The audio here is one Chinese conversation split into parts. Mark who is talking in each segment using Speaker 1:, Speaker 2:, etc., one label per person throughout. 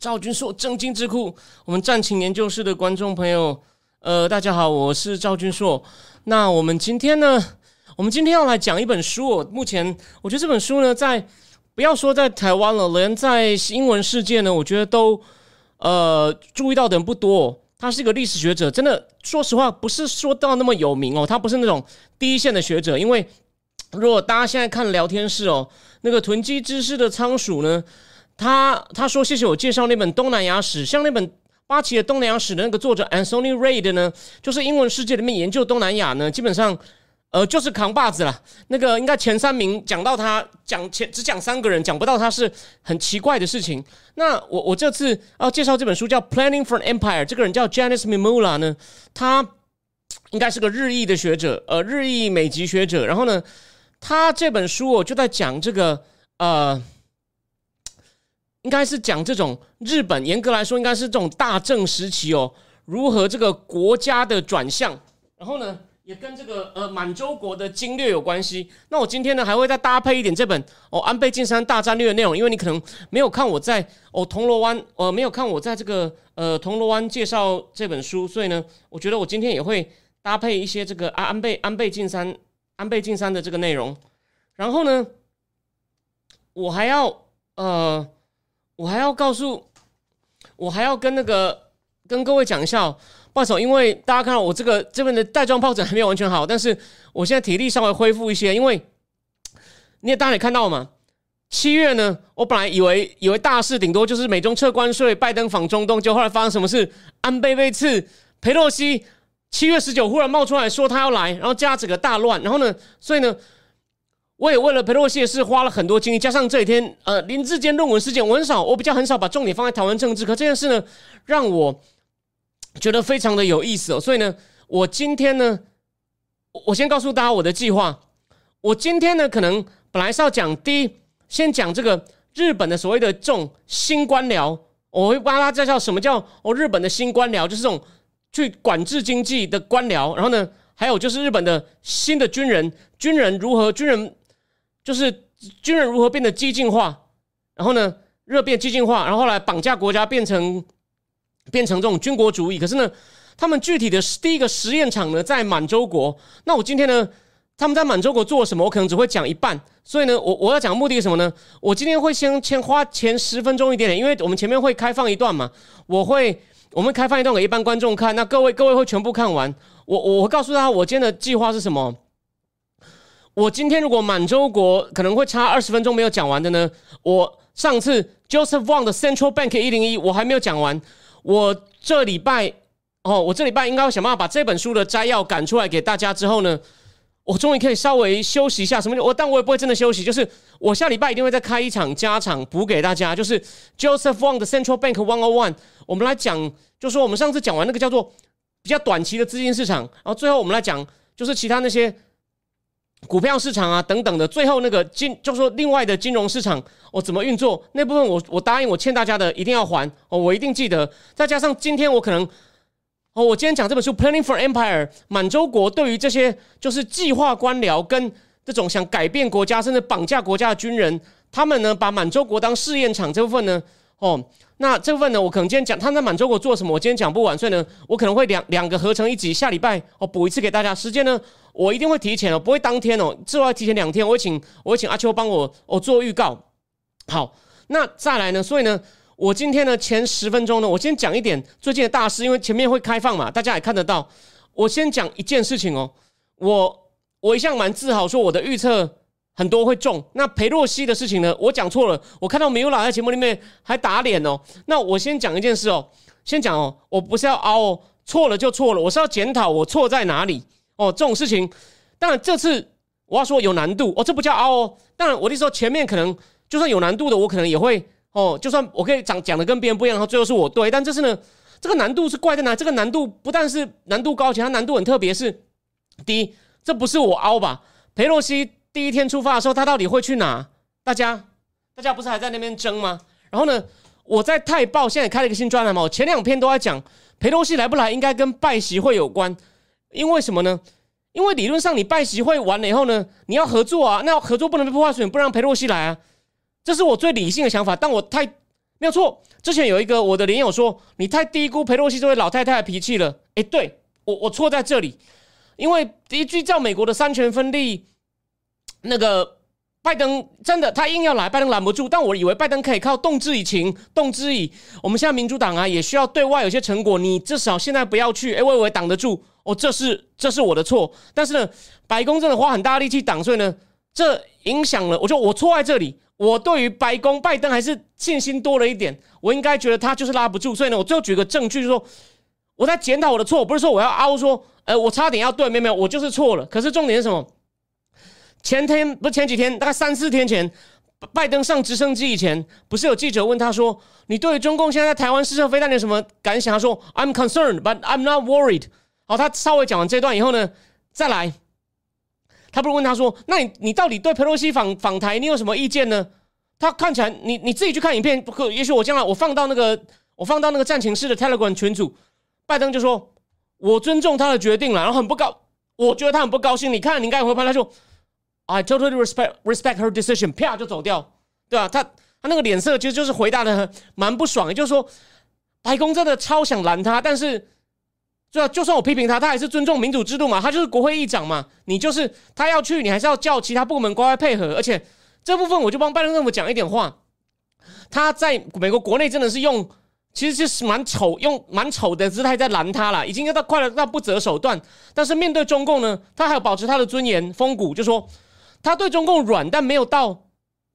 Speaker 1: 赵军硕，正经智库，我们战情研究室的观众朋友，呃，大家好，我是赵军硕。那我们今天呢，我们今天要来讲一本书。目前我觉得这本书呢，在不要说在台湾了，连在英文世界呢，我觉得都呃注意到的人不多。他是一个历史学者，真的，说实话，不是说到那么有名哦。他不是那种第一线的学者，因为如果大家现在看聊天室哦，那个囤积知识的仓鼠呢？他他说谢谢我介绍那本东南亚史，像那本八旗的东南亚史的那个作者 Anthony Reid 呢，就是英文世界里面研究东南亚呢，基本上呃就是扛把子了。那个应该前三名讲到他讲前只讲三个人，讲不到他是很奇怪的事情。那我我这次要介绍这本书叫 Planning for an Empire，这个人叫 Janice Mimula 呢，他应该是个日裔的学者，呃日裔美籍学者。然后呢，他这本书我就在讲这个呃。应该是讲这种日本，严格来说应该是这种大正时期哦，如何这个国家的转向，然后呢，也跟这个呃满洲国的经略有关系。那我今天呢还会再搭配一点这本哦安倍晋三大战略的内容，因为你可能没有看我在哦铜锣湾，呃没有看我在这个呃铜锣湾介绍这本书，所以呢，我觉得我今天也会搭配一些这个安安倍安倍晋三安倍晋三的这个内容，然后呢，我还要呃。我还要告诉，我还要跟那个跟各位讲一下，不好意思，因为大家看到我这个这边的带状疱疹还没有完全好，但是我现在体力稍微恢复一些，因为你也大家也看到嘛，七月呢，我本来以为以为大事顶多就是美中撤关税，拜登访中东，就后来发生什么事，安倍被刺，佩洛西七月十九忽然冒出来说他要来，然后加整个大乱，然后呢，所以呢。我也为了佩洛西的事花了很多精力，加上这几天呃林志坚论文事件，我很少，我比较很少把重点放在台湾政治。可这件事呢，让我觉得非常的有意思哦。所以呢，我今天呢，我先告诉大家我的计划。我今天呢，可能本来是要讲第一，先讲这个日本的所谓的这种新官僚，我会帮大家介绍什么叫哦日本的新官僚，就是这种去管制经济的官僚。然后呢，还有就是日本的新的军人，军人如何，军人。就是军人如何变得激进化，然后呢，热变激进化，然后来绑架国家，变成变成这种军国主义。可是呢，他们具体的第一个实验场呢，在满洲国。那我今天呢，他们在满洲国做什么？我可能只会讲一半。所以呢，我我要讲目的是什么呢？我今天会先先花前十分钟一点点，因为我们前面会开放一段嘛，我会我们开放一段给一般观众看。那各位各位会全部看完。我我会告诉大家，我今天的计划是什么。我今天如果满洲国可能会差二十分钟没有讲完的呢？我上次 Joseph Wong 的 Central Bank 一零一我还没有讲完。我这礼拜哦，我这礼拜应该要想办法把这本书的摘要赶出来给大家之后呢，我终于可以稍微休息一下。什么？我但我也不会真的休息，就是我下礼拜一定会再开一场加场补给大家，就是 Joseph Wong 的 Central Bank One O One。我们来讲，就说我们上次讲完那个叫做比较短期的资金市场，然后最后我们来讲就是其他那些。股票市场啊，等等的，最后那个金，就说另外的金融市场，我怎么运作那部分，我我答应我欠大家的一定要还哦，我一定记得。再加上今天我可能哦，我今天讲这本书《Planning for Empire》，满洲国对于这些就是计划官僚跟这种想改变国家甚至绑架国家的军人，他们呢把满洲国当试验场这部分呢，哦，那这部分呢，我可能今天讲他在满洲国做什么，我今天讲不完，所以呢，我可能会两两个合成一集，下礼拜我补一次给大家，时间呢。我一定会提前哦，不会当天哦，至少要提前两天。我会请我会请阿秋帮我我做预告。好，那再来呢？所以呢，我今天呢前十分钟呢，我先讲一点最近的大事，因为前面会开放嘛，大家也看得到。我先讲一件事情哦，我我一向蛮自豪说我的预测很多会中。那裴洛西的事情呢，我讲错了。我看到米有老在节目里面还打脸哦。那我先讲一件事哦，先讲哦，我不是要凹哦，错了就错了，我是要检讨我错在哪里。哦，这种事情，当然这次我要说有难度哦，这不叫凹哦。当然，我的时候前面可能就算有难度的，我可能也会哦，就算我可以讲讲的跟别人不一样，然后最后是我对，但这次呢，这个难度是怪在哪？这个难度不但是难度高，且它难度很特别。是第一，这不是我凹吧？裴洛西第一天出发的时候，他到底会去哪？大家，大家不是还在那边争吗？然后呢，我在泰报现在开了一个新专栏嘛，我前两篇都在讲裴洛西来不来，应该跟拜习会有关。因为什么呢？因为理论上你拜习会完了以后呢，你要合作啊，那合作不能被破坏，所以不让裴洛西来啊。这是我最理性的想法，但我太没有错。之前有一个我的连友说，你太低估佩洛西这位老太太的脾气了。诶，对我我错在这里，因为依据照美国的三权分立，那个拜登真的他硬要来，拜登拦不住。但我以为拜登可以靠动之以情，动之以我们现在民主党啊，也需要对外有些成果。你至少现在不要去，诶，我以为挡得住。哦，这是这是我的错。但是呢，白宫真的花很大力气挡，所以呢，这影响了。我就我错在这里。我对于白宫拜登还是信心多了一点，我应该觉得他就是拉不住，所以呢，我最后举个证据，就说我在检讨我的错，不是说我要凹说，呃，我差点要对，没有没有，我就是错了。可是重点是什么？前天不是前几天，大概三四天前，拜登上直升机以前，不是有记者问他说，你对中共现在在台湾试射飞弹有什么感想？他说，I'm concerned, but I'm not worried。好，他稍微讲完这段以后呢，再来。他不是问他说：“那你你到底对佩洛西访访台你有什么意见呢？”他看起来，你你自己去看影片，不可也许我将来我放到那个我放到那个战情室的 Telegram 群组，拜登就说：“我尊重他的决定了。”然后很不高，我觉得他很不高兴。你看，你应该回拍，他说：“I totally respect respect her decision。”啪就走掉，对吧？他他那个脸色其实就是回答的蛮不爽，也就是说，白宫真的超想拦他，但是。对啊，就算我批评他，他还是尊重民主制度嘛，他就是国会议长嘛。你就是他要去，你还是要叫其他部门乖乖配合。而且这部分我就帮拜登政府讲一点话，他在美国国内真的是用，其实就是蛮丑，用蛮丑的姿态在拦他了，已经要到快了到不择手段。但是面对中共呢，他还要保持他的尊严风骨，就说他对中共软，但没有到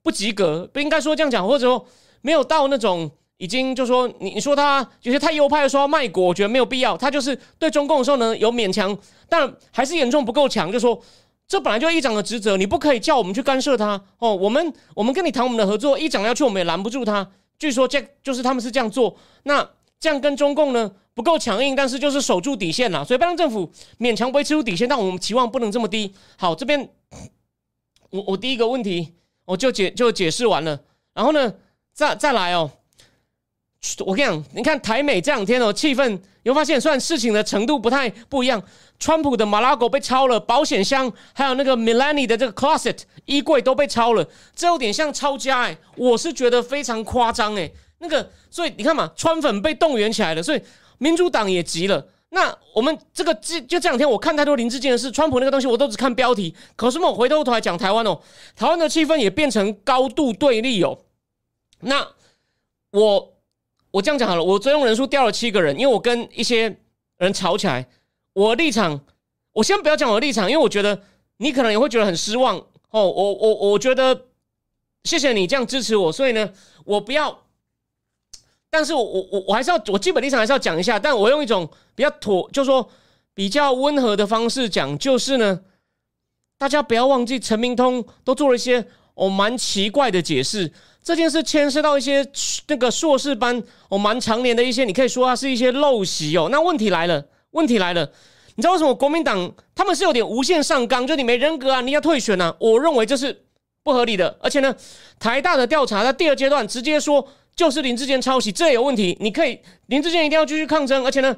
Speaker 1: 不及格，不应该说这样讲，或者说没有到那种。已经就说你你说他有些太右派的说卖国，我觉得没有必要。他就是对中共的时候呢有勉强，但还是严重不够强。就说这本来就议长的职责，你不可以叫我们去干涉他哦。我们我们跟你谈我们的合作，议长要去我们也拦不住他。据说这就是他们是这样做，那这样跟中共呢不够强硬，但是就是守住底线了。所以拜登政府勉强维持住底线，但我们期望不能这么低。好，这边我我第一个问题我就解就解释完了，然后呢再再来哦。我跟你讲，你看台美这两天哦，气氛有发现，虽然事情的程度不太不一样，川普的马拉狗被抄了，保险箱还有那个 Melanie 的这个 closet 衣柜都被抄了，这有点像抄家哎，我是觉得非常夸张哎，那个，所以你看嘛，川粉被动员起来了，所以民主党也急了。那我们这个这就这两天我看太多林志坚的事，川普那个东西我都只看标题，可是我回头头来讲台湾哦，台湾的气氛也变成高度对立哦。那我。我这样讲好了，我追踪人数掉了七个人，因为我跟一些人吵起来。我立场，我先不要讲我的立场，因为我觉得你可能也会觉得很失望哦。我我我觉得谢谢你这样支持我，所以呢，我不要。但是我我我还是要，我基本立场还是要讲一下，但我用一种比较妥，就是说比较温和的方式讲，就是呢，大家不要忘记陈明通都做了一些哦蛮奇怪的解释。这件事牵涉到一些那个硕士班哦，蛮常年的一些，你可以说它是一些陋习哦。那问题来了，问题来了，你知道为什么国民党他们是有点无限上纲，就你没人格啊，你要退选啊？我认为这是不合理的。而且呢，台大的调查在第二阶段直接说就是林志坚抄袭，这也有问题。你可以林志坚一定要继续抗争，而且呢，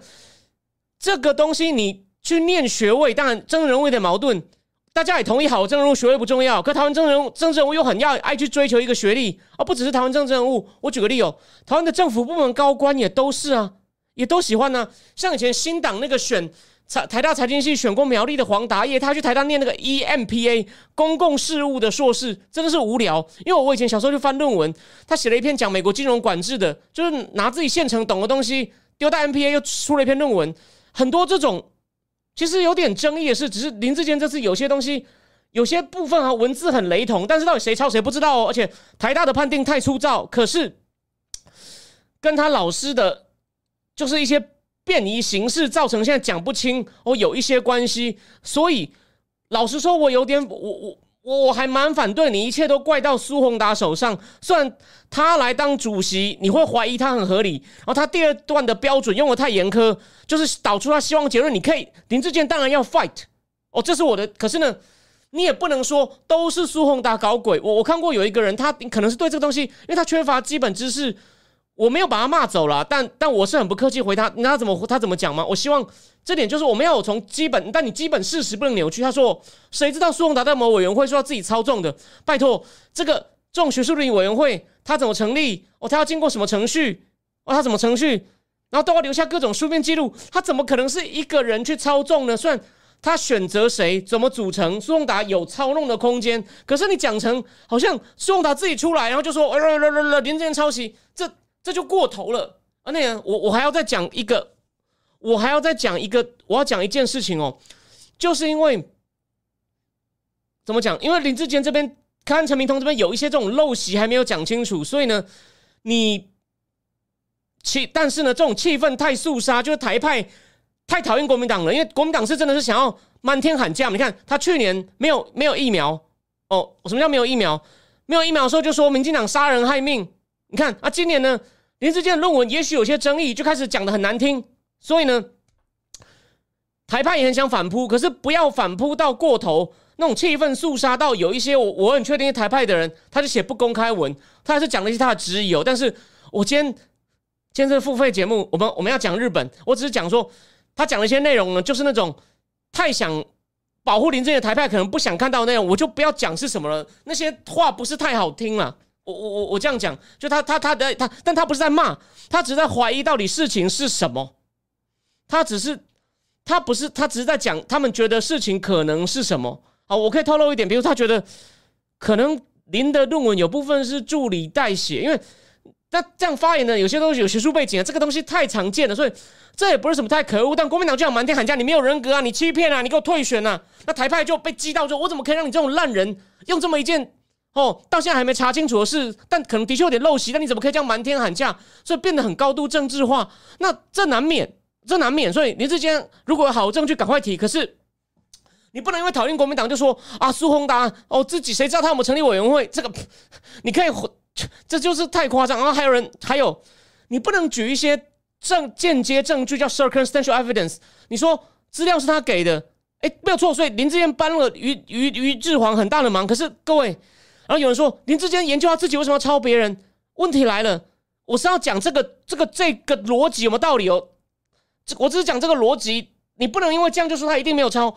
Speaker 1: 这个东西你去念学位，当然真人有点矛盾。大家也同意好，政治人物学位不重要，可台湾政治人物政治人物又很要爱去追求一个学历，而不只是台湾政治人物。我举个例哦，台湾的政府部门高官也都是啊，也都喜欢呢。像以前新党那个选财台大财经系选过苗栗的黄达业，他去台大念那个 EMPA 公共事务的硕士，真的是无聊。因为我以前小时候就翻论文，他写了一篇讲美国金融管制的，就是拿自己现成懂的东西丢到 MPA，又出了一篇论文，很多这种。其实有点争议的是，只是林志坚这次有些东西，有些部分和文字很雷同，但是到底谁抄谁不知道哦。而且台大的判定太粗糙，可是跟他老师的，就是一些便宜形式造成现在讲不清哦，有一些关系。所以老实说，我有点我我我还蛮反对你一切都怪到苏宏达手上。虽然他来当主席，你会怀疑他很合理，然后他第二段的标准用的太严苛，就是导出他希望结论。你可以林志健当然要 fight 哦，这是我的。可是呢，你也不能说都是苏宏达搞鬼。我我看过有一个人，他可能是对这个东西，因为他缺乏基本知识。我没有把他骂走了，但但我是很不客气回他，那他怎么他怎么讲吗？我希望这点就是我们要有从基本，但你基本事实不能扭曲。他说，谁知道苏宏达在某委员会说要自己操纵的？拜托，这个这种学术伦理委员会他怎么成立？哦，他要经过什么程序？哦，他怎么程序？然后都要留下各种书面记录，他怎么可能是一个人去操纵呢？虽然他选择谁怎么组成，苏宏达有操弄的空间，可是你讲成好像苏宏达自己出来，然后就说，呃呃呃呃，林志抄袭这。这就过头了啊！那个，我我还要再讲一个，我还要再讲一个，我要讲一件事情哦，就是因为怎么讲？因为林志坚这边看陈明通这边有一些这种陋习还没有讲清楚，所以呢，你气，但是呢，这种气氛太肃杀，就是台派太讨厌国民党了，因为国民党是真的是想要漫天喊价。你看他去年没有没有疫苗哦，什么叫没有疫苗？没有疫苗的时候就说民进党杀人害命。你看啊，今年呢？林志坚的论文也许有些争议，就开始讲的很难听，所以呢，台派也很想反扑，可是不要反扑到过头，那种气氛肃杀到有一些我我很确定台派的人，他就写不公开文，他还是讲了一些他的质疑哦。但是我今天今天这个付费节目，我们我们要讲日本，我只是讲说他讲了一些内容呢，就是那种太想保护林志坚的台派可能不想看到内容，我就不要讲是什么了，那些话不是太好听了。我我我我这样讲，就他他他的他，但他不是在骂，他只是在怀疑到底事情是什么。他只是他不是他只是在讲，他们觉得事情可能是什么。好，我可以透露一点，比如他觉得可能林的论文有部分是助理代写，因为他这样发言呢，有些东西有学术背景啊，这个东西太常见了，所以这也不是什么太可恶。但国民党就想满天喊价，你没有人格啊，你欺骗啊，你给我退选啊，那台派就被激到说，我怎么可以让你这种烂人用这么一件？哦，到现在还没查清楚的事，但可能的确有点陋习。但你怎么可以这样瞒天喊价？所以变得很高度政治化。那这难免，这难免。所以林志坚如果有好证据，赶快提。可是你不能因为讨厌国民党就说啊，苏宏达哦，自己谁知道他有没有成立委员会？这个你可以，这就是太夸张。然后还有人，还有你不能举一些证间接证据叫 circumstantial evidence。你说资料是他给的，哎，没有错。所以林志坚帮了于于于志煌很大的忙。可是各位。然后有人说林志坚研究他自己为什么要抄别人？问题来了，我是要讲这个这个这个逻辑有没有道理哦？这我只是讲这个逻辑，你不能因为这样就说他一定没有抄。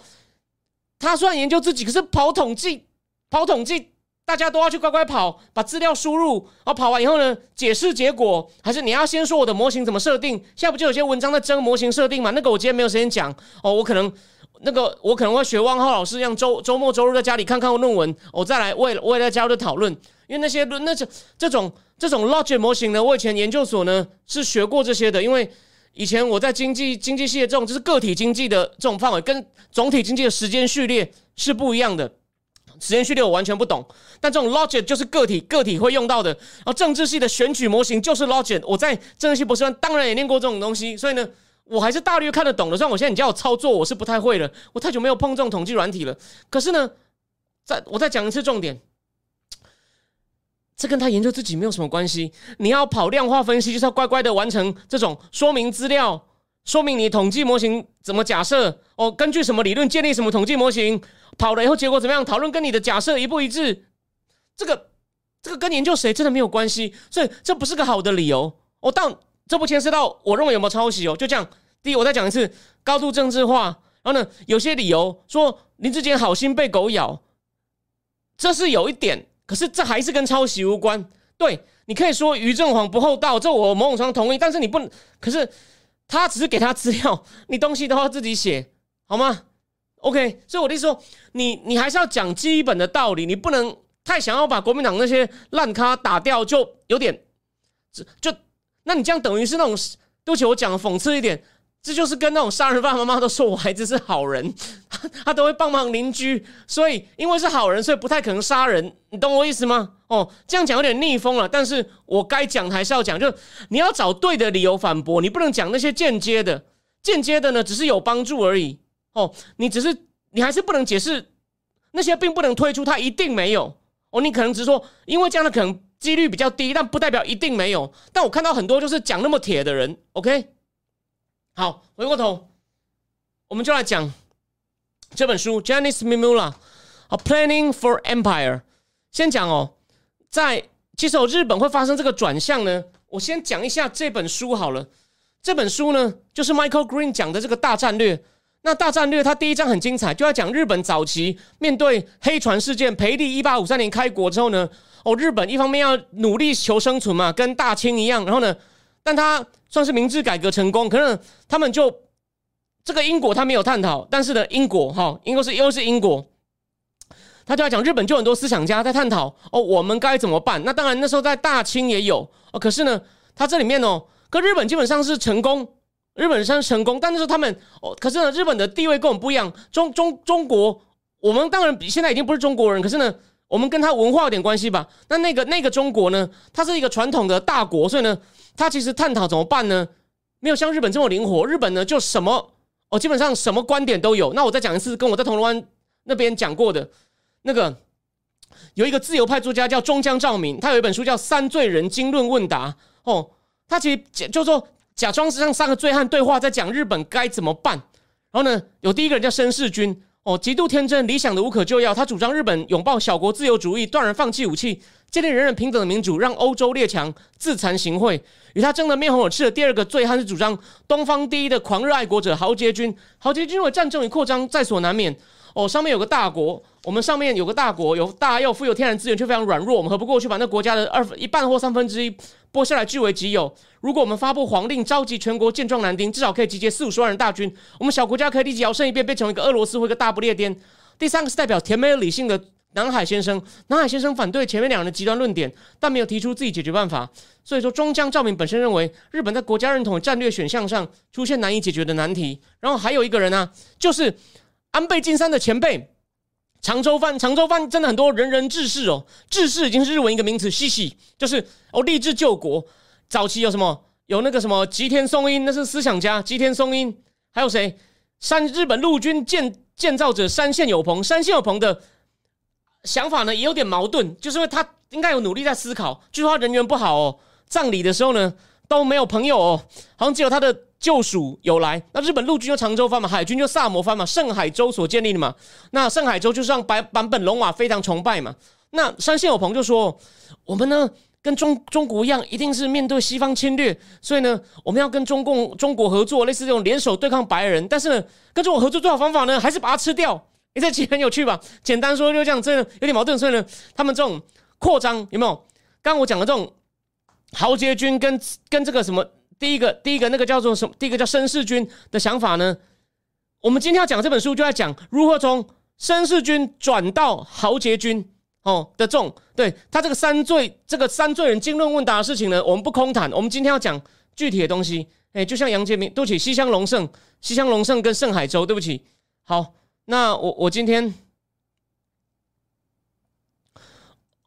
Speaker 1: 他虽然研究自己，可是跑统计，跑统计，大家都要去乖乖跑，把资料输入，然后跑完以后呢，解释结果，还是你要先说我的模型怎么设定？现在不就有些文章在争模型设定嘛？那个我今天没有时间讲哦，我可能。那个我可能会学汪浩老师一样，周周末周日在家里看看论文，我再来为为了加入讨论。因为那些论那这这种这种 logic 模型呢，我以前研究所呢是学过这些的。因为以前我在经济经济系的这种就是个体经济的这种范围，跟总体经济的时间序列是不一样的。时间序列我完全不懂，但这种 logic 就是个体个体会用到的。然后政治系的选举模型就是 logic，我在政治系博士班当然也念过这种东西，所以呢。我还是大略看得懂的，虽然我现在你叫我操作，我是不太会了。我太久没有碰这种统计软体了。可是呢，再我再讲一次重点，这跟他研究自己没有什么关系。你要跑量化分析，就是要乖乖的完成这种说明资料，说明你统计模型怎么假设哦，根据什么理论建立什么统计模型，跑了以后结果怎么样？讨论跟你的假设一不一致，这个这个跟研究谁真的没有关系，所以这不是个好的理由。我到这不牵涉到我认为有没有抄袭哦，就这样。第一，我再讲一次，高度政治化。然后呢，有些理由说林志坚好心被狗咬，这是有一点，可是这还是跟抄袭无关。对你可以说于正煌不厚道，这我某种程度同意，但是你不，可是他只是给他资料，你东西都要自己写，好吗？OK，所以我的意思说，你你还是要讲基本的道理，你不能太想要把国民党那些烂咖打掉，就有点，就那你这样等于是那种，对不起，我讲的讽刺一点。这就是跟那种杀人犯妈妈都说我孩子是好人，他都会帮忙邻居，所以因为是好人，所以不太可能杀人。你懂我意思吗？哦，这样讲有点逆风了，但是我该讲还是要讲，就你要找对的理由反驳，你不能讲那些间接的，间接的呢只是有帮助而已。哦，你只是你还是不能解释那些并不能推出他一定没有哦。你可能只是说，因为这样的可能几率比较低，但不代表一定没有。但我看到很多就是讲那么铁的人，OK。好，回过头，我们就来讲这本书，Janice Mimula，好，Planning for Empire。先讲哦，在其实日本会发生这个转向呢，我先讲一下这本书好了。这本书呢，就是 Michael Green 讲的这个大战略。那大战略，它第一章很精彩，就要讲日本早期面对黑船事件，培利一八五三年开国之后呢，哦，日本一方面要努力求生存嘛，跟大清一样，然后呢，但他算是明治改革成功，可能他们就这个英国他没有探讨，但是呢，英国哈，因果是又是英国，他就要讲日本就很多思想家在探讨哦，我们该怎么办？那当然那时候在大清也有哦，可是呢，他这里面哦。跟日本基本上是成功，日本上成功，但是他们哦，可是呢，日本的地位跟我们不一样。中中中国，我们当然比现在已经不是中国人，可是呢，我们跟他文化有点关系吧？那那个那个中国呢，它是一个传统的大国，所以呢，他其实探讨怎么办呢？没有像日本这么灵活。日本呢，就什么哦，基本上什么观点都有。那我再讲一次，跟我在铜锣湾那边讲过的那个，有一个自由派作家叫中江照明，他有一本书叫《三罪人经论问答》哦。他其实就说假装是让三个醉汉对话，在讲日本该怎么办。然后呢，有第一个人叫申世军，哦，极度天真，理想的无可救药。他主张日本拥抱小国自由主义，断然放弃武器，建立人人平等的民主，让欧洲列强自惭形秽。与他争得面红耳赤的第二个醉汉是主张东方第一的狂热爱国者豪杰军。豪杰军认为战争与扩张在所难免。哦，上面有个大国，我们上面有个大国，有大又富有天然资源，却非常软弱。我们何不过去把那国家的二分一半或三分之一拨下来据为己有？如果我们发布皇令，召集全国健壮男丁，至少可以集结四五十万人大军，我们小国家可以立即摇身一变，变成一个俄罗斯或一个大不列颠。第三个是代表甜美理性的南海先生，南海先生反对前面两人的极端论点，但没有提出自己解决办法。所以说，中江照明本身认为，日本在国家认同战略选项上出现难以解决的难题。然后还有一个人呢，就是。安倍晋三的前辈长州藩，长州藩真的很多人人志士哦，志士已经是日文一个名词，西西就是哦立志救国。早期有什么？有那个什么吉田松阴，那是思想家吉田松阴。还有谁？山日本陆军建建造者山县有朋，山县有朋的想法呢也有点矛盾，就是因为他应该有努力在思考，据说他人缘不好哦，葬礼的时候呢都没有朋友哦，好像只有他的。救赎有来，那日本陆军就长州藩嘛，海军就萨摩藩嘛，盛海州所建立的嘛。那盛海州就是让白版本龙马非常崇拜嘛。那山县有朋就说，我们呢跟中中国一样，一定是面对西方侵略，所以呢我们要跟中共中国合作，类似这种联手对抗白人。但是呢跟中国合作最好方法呢，还是把它吃掉。哎，这其实很有趣吧？简单说就这样，真的有点矛盾。所以呢，他们这种扩张有没有？刚我讲的这种豪杰军跟跟这个什么？第一个，第一个那个叫做什么？第一个叫绅士军的想法呢？我们今天要讲这本书，就在讲如何从绅士军转到豪杰军哦的这种，对他这个三罪，这个三罪人经论问答的事情呢，我们不空谈。我们今天要讲具体的东西。哎，就像杨杰明，对不起，西乡隆盛，西乡隆盛跟盛海洲，对不起。好，那我我今天。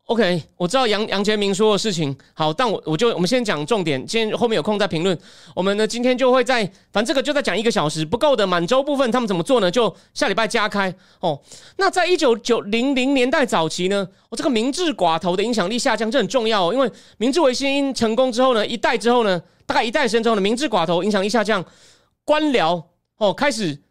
Speaker 1: OK，我知道杨杨杰明说的事情好，但我我就我们先讲重点，先后面有空再评论。我们呢今天就会在，反正这个就在讲一个小时不够的满洲部分，他们怎么做呢？就下礼拜加开哦。那在一九九零零年代早期呢，我这个明治寡头的影响力下降，这很重要哦。因为明治维新成功之后呢，一代之后呢，大概一代时间之后呢，明治寡头影响力下降，官僚哦开始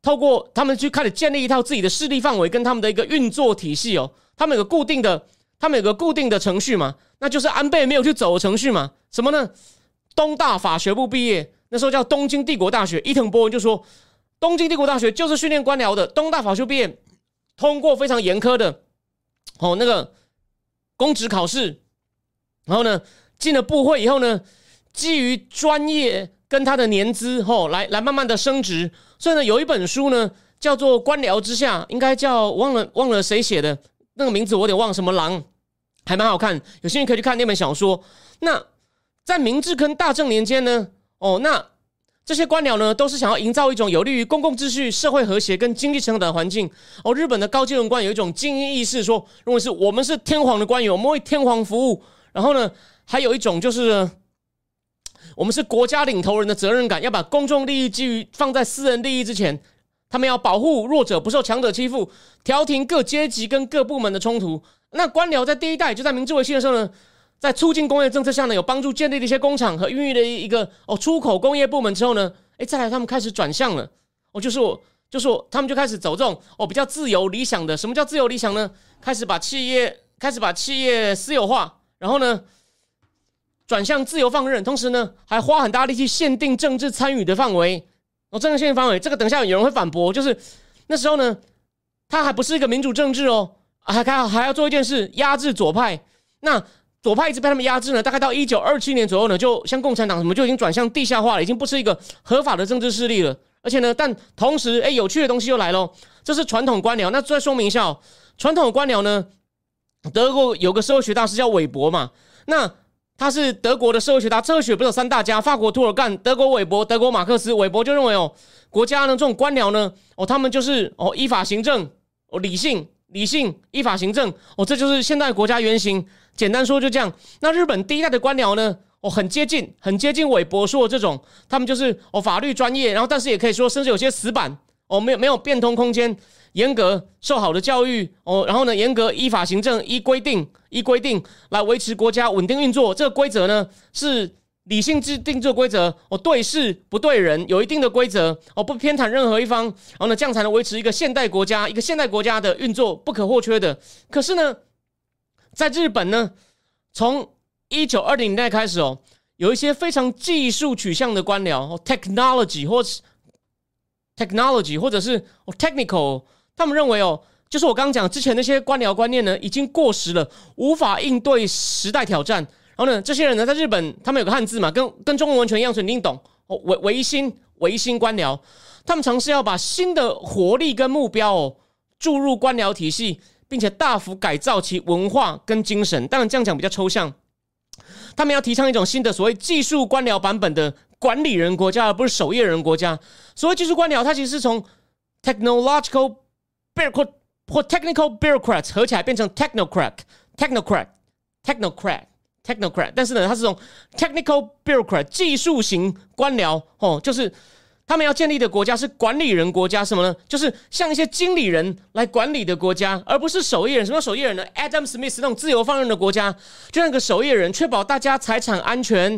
Speaker 1: 透过他们去开始建立一套自己的势力范围跟他们的一个运作体系哦。他们有个固定的，他们有个固定的程序嘛？那就是安倍没有去走的程序嘛？什么呢？东大法学部毕业，那时候叫东京帝国大学。伊藤博文就说，东京帝国大学就是训练官僚的。东大法学毕业，通过非常严苛的哦那个公职考试，然后呢进了部会以后呢，基于专业跟他的年资哦来来慢慢的升职。所以呢有一本书呢叫做《官僚之下》，应该叫忘了忘了谁写的。那个名字我有点忘，什么狼，还蛮好看，有兴趣可以去看那本小说。那在明治跟大正年间呢，哦，那这些官僚呢，都是想要营造一种有利于公共秩序、社会和谐跟经济成长的环境。哦，日本的高阶文官有一种精英意识，说认为是我们是天皇的官员，我们为天皇服务。然后呢，还有一种就是我们是国家领头人的责任感，要把公众利益基于放在私人利益之前。他们要保护弱者不受强者欺负，调停各阶级跟各部门的冲突。那官僚在第一代就在明治维新的时候呢，在促进工业政策下呢，有帮助建立了一些工厂和孕育了一个哦出口工业部门之后呢，哎，再来他们开始转向了，哦，就是我，就是我，他们就开始走这种哦比较自由理想的。什么叫自由理想呢？开始把企业开始把企业私有化，然后呢？转向自由放任，同时呢，还花很大力气限定政治参与的范围。哦，政治限定范围，这个等一下有人会反驳，就是那时候呢，他还不是一个民主政治哦，还还还要做一件事，压制左派。那左派一直被他们压制呢，大概到一九二七年左右呢，就像共产党什么就已经转向地下化了，已经不是一个合法的政治势力了。而且呢，但同时，哎，有趣的东西又来了，这是传统官僚。那再说明一下哦，传统官僚呢，德国有个社会学大师叫韦伯嘛，那。他是德国的社会学家，社会学不是有三大家，法国托尔干、德国韦伯、德国马克思。韦伯就认为哦，国家呢这种官僚呢，哦他们就是哦依法行政，哦理性、理性依法行政，哦这就是现代国家原型。简单说就这样。那日本第一代的官僚呢，哦很接近，很接近韦伯说的这种，他们就是哦法律专业，然后但是也可以说甚至有些死板，哦没有没有变通空间。严格受好的教育哦，然后呢，严格依法行政，依规定依规定来维持国家稳定运作。这个规则呢是理性制定这规则哦，对事不对人，有一定的规则哦，不偏袒任何一方，然后呢，这样才能维持一个现代国家一个现代国家的运作不可或缺的。可是呢，在日本呢，从一九二零年代开始哦，有一些非常技术取向的官僚哦，technology 或是 technology 或者是 technical。他们认为哦，就是我刚刚讲之前那些官僚观念呢，已经过时了，无法应对时代挑战。然后呢，这些人呢，在日本，他们有个汉字嘛，跟跟中文完全一样，所以你懂哦。维维新维新官僚，他们尝试要把新的活力跟目标哦注入官僚体系，并且大幅改造其文化跟精神。当然，这样讲比较抽象。他们要提倡一种新的所谓技术官僚版本的管理人国家，而不是守夜人国家。所谓技术官僚，它其实是从 technological bureaucrat 或 technical bureaucrats 合起来变成 technocrat，technocrat，technocrat，technocrat。但是呢，它是从 technical bureaucrat 技术型官僚哦，就是他们要建立的国家是管理人国家，什么呢？就是像一些经理人来管理的国家，而不是守夜人。什么守夜人呢？Adam Smith 那种自由放任的国家，就像个守夜人，确保大家财产安全，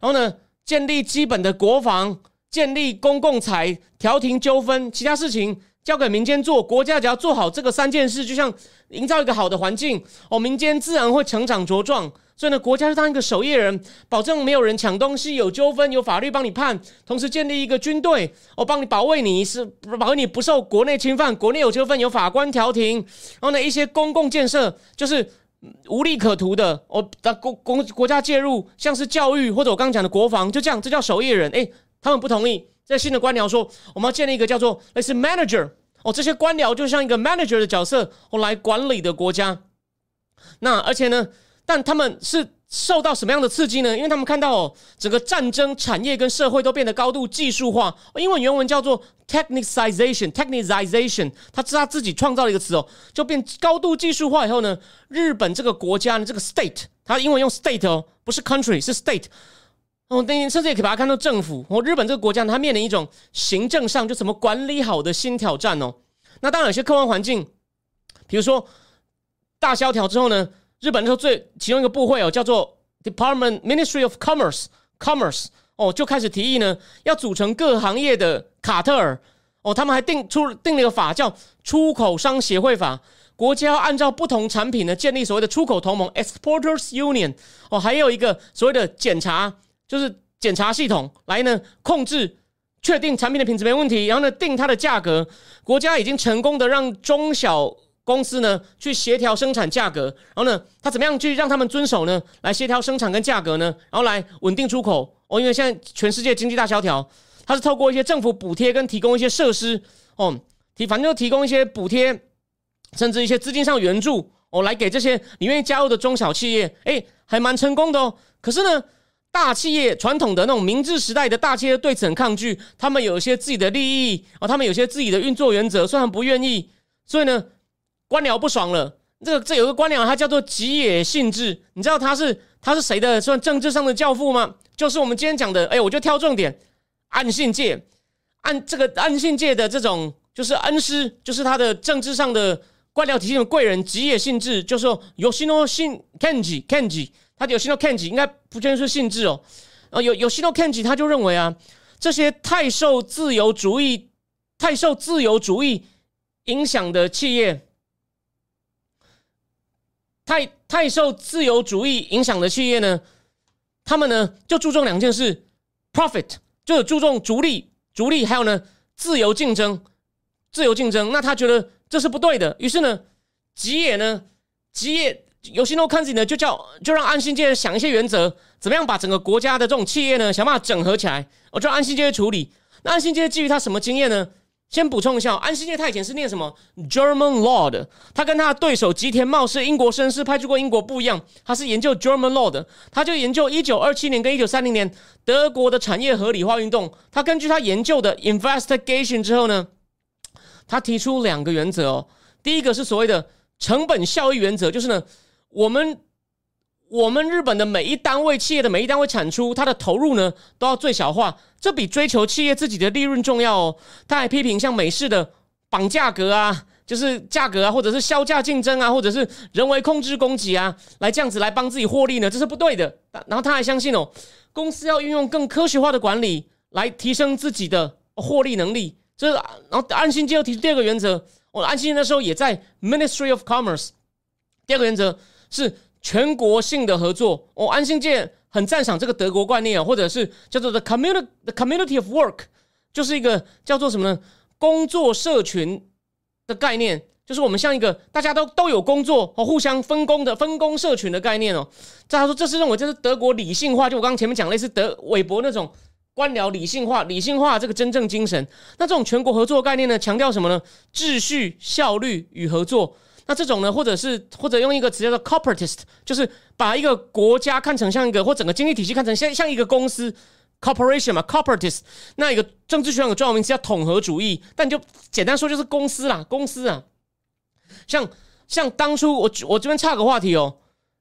Speaker 1: 然后呢，建立基本的国防，建立公共财，调停纠纷，其他事情。交给民间做，国家只要做好这个三件事，就像营造一个好的环境哦，民间自然会成长茁壮。所以呢，国家是当一个守夜人，保证没有人抢东西，有纠纷有法律帮你判，同时建立一个军队哦，帮你保卫你是保卫你不受国内侵犯，国内有纠纷有法官调停。然后呢，一些公共建设就是无利可图的哦，国国国家介入，像是教育或者我刚刚讲的国防，就这样，这叫守夜人。诶，他们不同意。在新的官僚说，我们要建立一个叫做类似 manager 哦，这些官僚就像一个 manager 的角色，哦来管理的国家。那而且呢，但他们是受到什么样的刺激呢？因为他们看到哦，整个战争产业跟社会都变得高度技术化。英文原文叫做 technicization，technicization，他是他自己创造了一个词哦，就变高度技术化以后呢，日本这个国家呢，这个 state，它英文用 state 哦，不是 country，是 state。哦，甚至也可以把它看作政府。哦，日本这个国家，它面临一种行政上就怎么管理好的新挑战哦。那当然有些客观环境，比如说大萧条之后呢，日本那时候最其中一个部会哦，叫做 Department Ministry of Commerce Commerce 哦，就开始提议呢，要组成各行业的卡特尔哦，他们还定出定了一个法叫出口商协会法，国家要按照不同产品呢建立所谓的出口同盟 Exporters Union 哦，还有一个所谓的检查。就是检查系统来呢，控制、确定产品的品质没问题，然后呢定它的价格。国家已经成功的让中小公司呢去协调生产价格，然后呢，他怎么样去让他们遵守呢？来协调生产跟价格呢？然后来稳定出口哦。因为现在全世界经济大萧条，它是透过一些政府补贴跟提供一些设施哦，提反正就提供一些补贴，甚至一些资金上援助哦，来给这些你愿意加入的中小企业，哎，还蛮成功的哦。可是呢？大企业传统的那种明治时代的大企业对此很抗拒，他们有一些自己的利益啊，他们有些自己的运作原则，虽然不愿意，所以呢，官僚不爽了。这个这有个官僚，他叫做吉野信治，你知道他是他是谁的算政治上的教父吗？就是我们今天讲的，哎，我就挑重点，岸信介，岸这个岸信介的这种就是恩师，就是他的政治上的官僚体系的贵人吉野信治，就说 Yoshino 信 Kenji Kenji，他 Yoshino Kenji 应该不全是性质哦，啊有 Yoshino Kenji 他就认为啊，这些太受自由主义、太受自由主义影响的企业，太太受自由主义影响的企业呢，他们呢就注重两件事：profit，就注重逐利、逐利，还有呢自由竞争。自由竞争，那他觉得这是不对的。于是呢，吉野呢，吉野有心诺看自己呢，就叫就让安信界想一些原则，怎么样把整个国家的这种企业呢，想办法整合起来。我就安信界处理。那安信界基于他什么经验呢？先补充一下，安信界他以前是念什么 German Law 的，他跟他的对手吉田茂是英国绅士派去过英国不一样，他是研究 German Law 的，他就研究一九二七年跟一九三零年德国的产业合理化运动。他根据他研究的 investigation 之后呢？他提出两个原则哦，第一个是所谓的成本效益原则，就是呢，我们我们日本的每一单位企业的每一单位产出，它的投入呢都要最小化，这比追求企业自己的利润重要哦。他还批评像美式的绑价格啊，就是价格啊，或者是销价竞争啊，或者是人为控制供给啊，来这样子来帮自己获利呢，这是不对的。然后他还相信哦，公司要运用更科学化的管理来提升自己的获利能力。这然后安心街又提出第二个原则，我安心那时候也在 Ministry of Commerce。第二个原则是全国性的合作。哦安信界很赞赏这个德国观念，或者是叫做 the community the community of work，就是一个叫做什么呢？工作社群的概念，就是我们像一个大家都都有工作哦，互相分工的分工社群的概念哦。这他说这是认为这是德国理性化，就我刚刚前面讲类似德韦伯那种。官僚理性化，理性化这个真正精神。那这种全国合作概念呢，强调什么呢？秩序、效率与合作。那这种呢，或者是或者用一个词叫做 corporatist，就是把一个国家看成像一个或整个经济体系看成像像一个公司 corporation 嘛，corporatist。那一个政治学上的专有名词叫统合主义，但就简单说就是公司啦，公司啊。像像当初我我这边差个话题哦，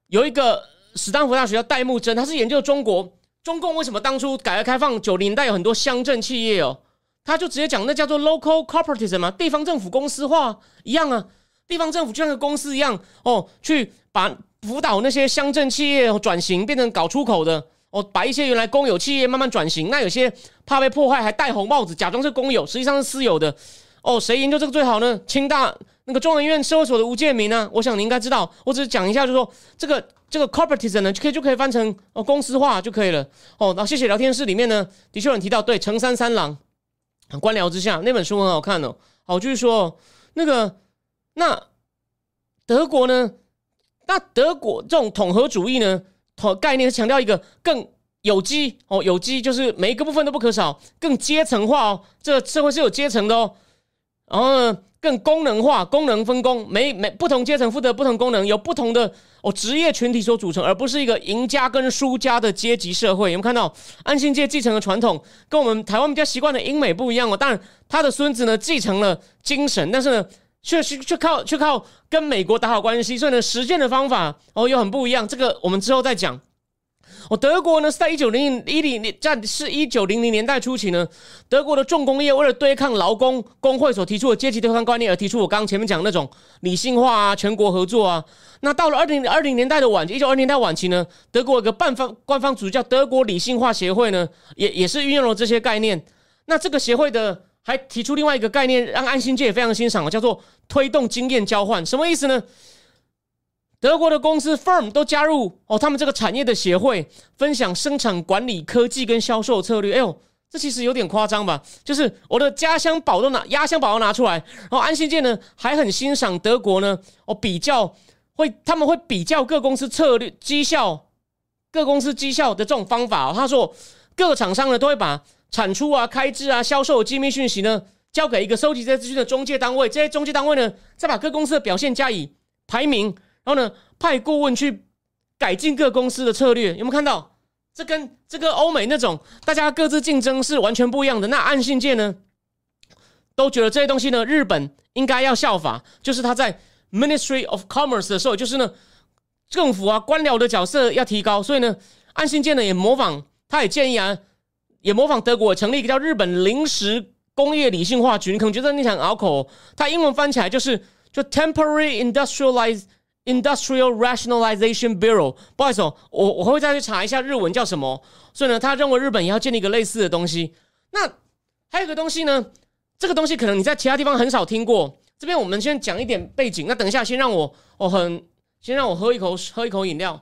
Speaker 1: 有一个史丹福大学叫戴木真，他是研究中国。中共为什么当初改革开放九零代有很多乡镇企业哦？他就直接讲那叫做 local corporatism 嘛，地方政府公司化一样啊，地方政府就像个公司一样哦，去把辅导那些乡镇企业转型变成搞出口的哦，把一些原来公有企业慢慢转型，那有些怕被破坏还戴红帽子，假装是公有，实际上是私有的哦。谁研究这个最好呢？清大那个中研院社会所的吴建民呢？我想你应该知道，我只是讲一下，就是说这个。这个 corporatism 呢，就可以就可以翻成哦公司化就可以了哦。那谢谢聊天室里面呢，的确有提到对成三三郎官僚之下那本书很好看哦。好，就是说那个那德国呢，那德国这种统合主义呢，统概念是强调一个更有机哦，有机就是每一个部分都不可少，更阶层化哦。这个社会是有阶层的哦。然后呢？更功能化，功能分工，每每不同阶层负责不同功能，有不同的哦职业群体所组成，而不是一个赢家跟输家的阶级社会。有没有看到安信界继承的传统，跟我们台湾比较习惯的英美不一样哦？当然，他的孙子呢继承了精神，但是呢，却却却靠却靠跟美国打好关系，所以呢，实践的方法哦又很不一样。这个我们之后再讲。哦，德国呢是在一九零零一零年，在是一九零零年代初期呢，德国的重工业为了对抗劳工工会所提出的阶级对抗观念而提出我刚刚前面讲那种理性化啊、全国合作啊。那到了二零二零年代的晚期，一九二零年代晚期呢，德国有个半方官方组织叫德国理性化协会呢，也也是运用了这些概念。那这个协会的还提出另外一个概念，让安心界也非常欣赏，叫做推动经验交换。什么意思呢？德国的公司 firm 都加入哦，他们这个产业的协会，分享生产管理、科技跟销售策略。哎呦，这其实有点夸张吧？就是我的家乡宝都拿压箱宝都拿出来，然后安信界呢还很欣赏德国呢哦，比较会他们会比较各公司策略绩效，各公司绩效的这种方法。他说各个厂商呢都会把产出啊、开支啊、销售机密讯息呢交给一个收集这些资讯的中介单位，这些中介单位呢再把各公司的表现加以排名。然后呢，派顾问去改进各公司的策略，有没有看到？这跟这个欧美那种大家各自竞争是完全不一样的。那按信界呢，都觉得这些东西呢，日本应该要效法，就是他在 Ministry of Commerce 的时候，就是呢，政府啊官僚的角色要提高。所以呢，按信界呢也模仿，他也建议啊，也模仿德国成立一个叫日本临时工业理性化局，你可能觉得你想拗口，它英文翻起来就是就 Temporary Industrialize Industrial Rationalization Bureau。不好意思，哦，我我会再去查一下日文叫什么。所以呢，他认为日本也要建立一个类似的东西。那还有一个东西呢，这个东西可能你在其他地方很少听过。这边我们先讲一点背景。那等一下，先让我我很先让我喝一口喝一口饮料。